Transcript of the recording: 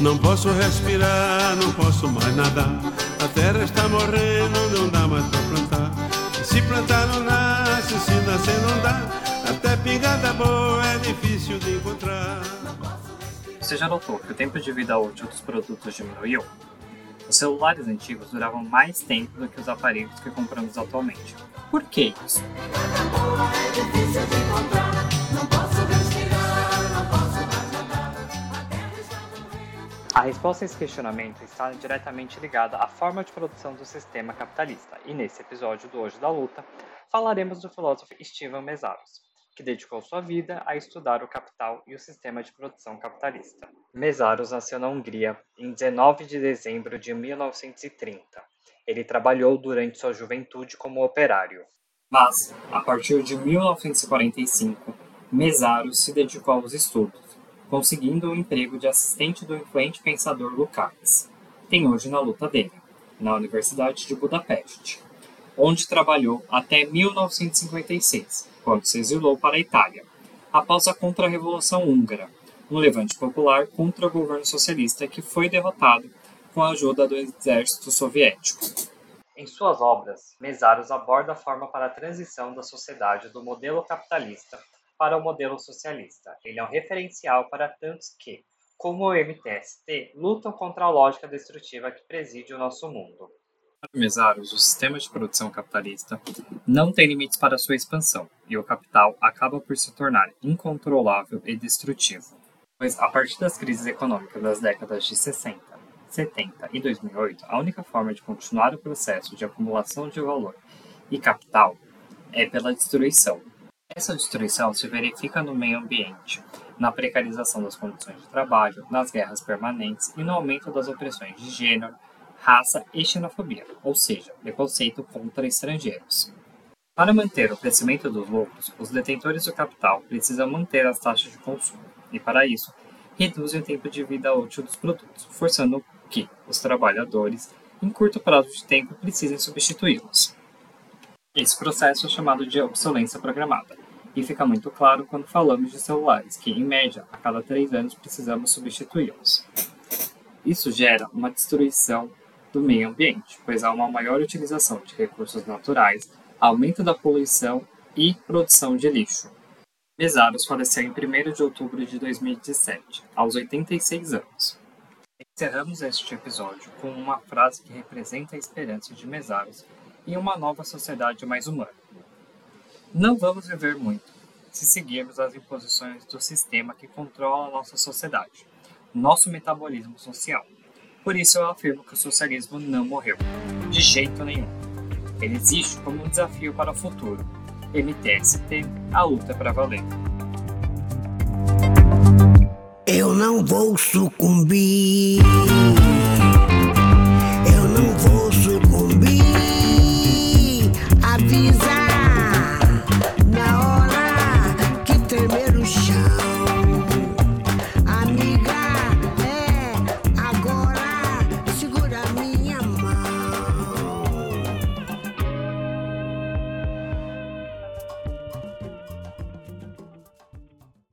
Não posso respirar, não posso mais nadar. A terra está morrendo, não dá mais pra plantar. Se plantar não nasce, se nascer não dá. Até pingada boa é difícil de encontrar. Você já notou que o tempo de vida útil dos produtos diminuiu? Os celulares antigos duravam mais tempo do que os aparelhos que compramos atualmente. Por que isso? Resposta a esse questionamento está diretamente ligada à forma de produção do sistema capitalista, e nesse episódio do Hoje da Luta, falaremos do filósofo Steven Mesaros, que dedicou sua vida a estudar o capital e o sistema de produção capitalista. Mesaros nasceu na Hungria em 19 de dezembro de 1930. Ele trabalhou durante sua juventude como operário. Mas, a partir de 1945, Mesaros se dedicou aos estudos conseguindo o emprego de assistente do influente pensador Lukács. Tem hoje na luta dele, na Universidade de Budapeste, onde trabalhou até 1956, quando se exilou para a Itália, após a Contra-Revolução Húngara, um levante popular contra o governo socialista que foi derrotado com a ajuda do exército soviético. Em suas obras, Mesaros aborda a forma para a transição da sociedade do modelo capitalista para o modelo socialista. Ele é um referencial para tantos que, como o MTST, lutam contra a lógica destrutiva que preside o nosso mundo. Para Mesaros, o sistema de produção capitalista não tem limites para sua expansão, e o capital acaba por se tornar incontrolável e destrutivo. Pois, a partir das crises econômicas das décadas de 60, 70 e 2008, a única forma de continuar o processo de acumulação de valor e capital é pela destruição, essa destruição se verifica no meio ambiente, na precarização das condições de trabalho, nas guerras permanentes e no aumento das opressões de gênero, raça e xenofobia, ou seja, preconceito contra estrangeiros. Para manter o crescimento dos lucros, os detentores do capital precisam manter as taxas de consumo e, para isso, reduzem o tempo de vida útil dos produtos, forçando que os trabalhadores, em curto prazo de tempo, precisem substituí-los. Esse processo é chamado de obsolência programada e fica muito claro quando falamos de celulares, que, em média, a cada três anos precisamos substituí-los. Isso gera uma destruição do meio ambiente, pois há uma maior utilização de recursos naturais, aumento da poluição e produção de lixo. Mesaros faleceu em 1 de outubro de 2017, aos 86 anos. Encerramos este episódio com uma frase que representa a esperança de Mesaros em uma nova sociedade mais humana. Não vamos viver muito se seguirmos as imposições do sistema que controla nossa sociedade, nosso metabolismo social. Por isso eu afirmo que o socialismo não morreu, de jeito nenhum. Ele existe como um desafio para o futuro. MTST, a luta é para valer. Eu não vou sucumbir.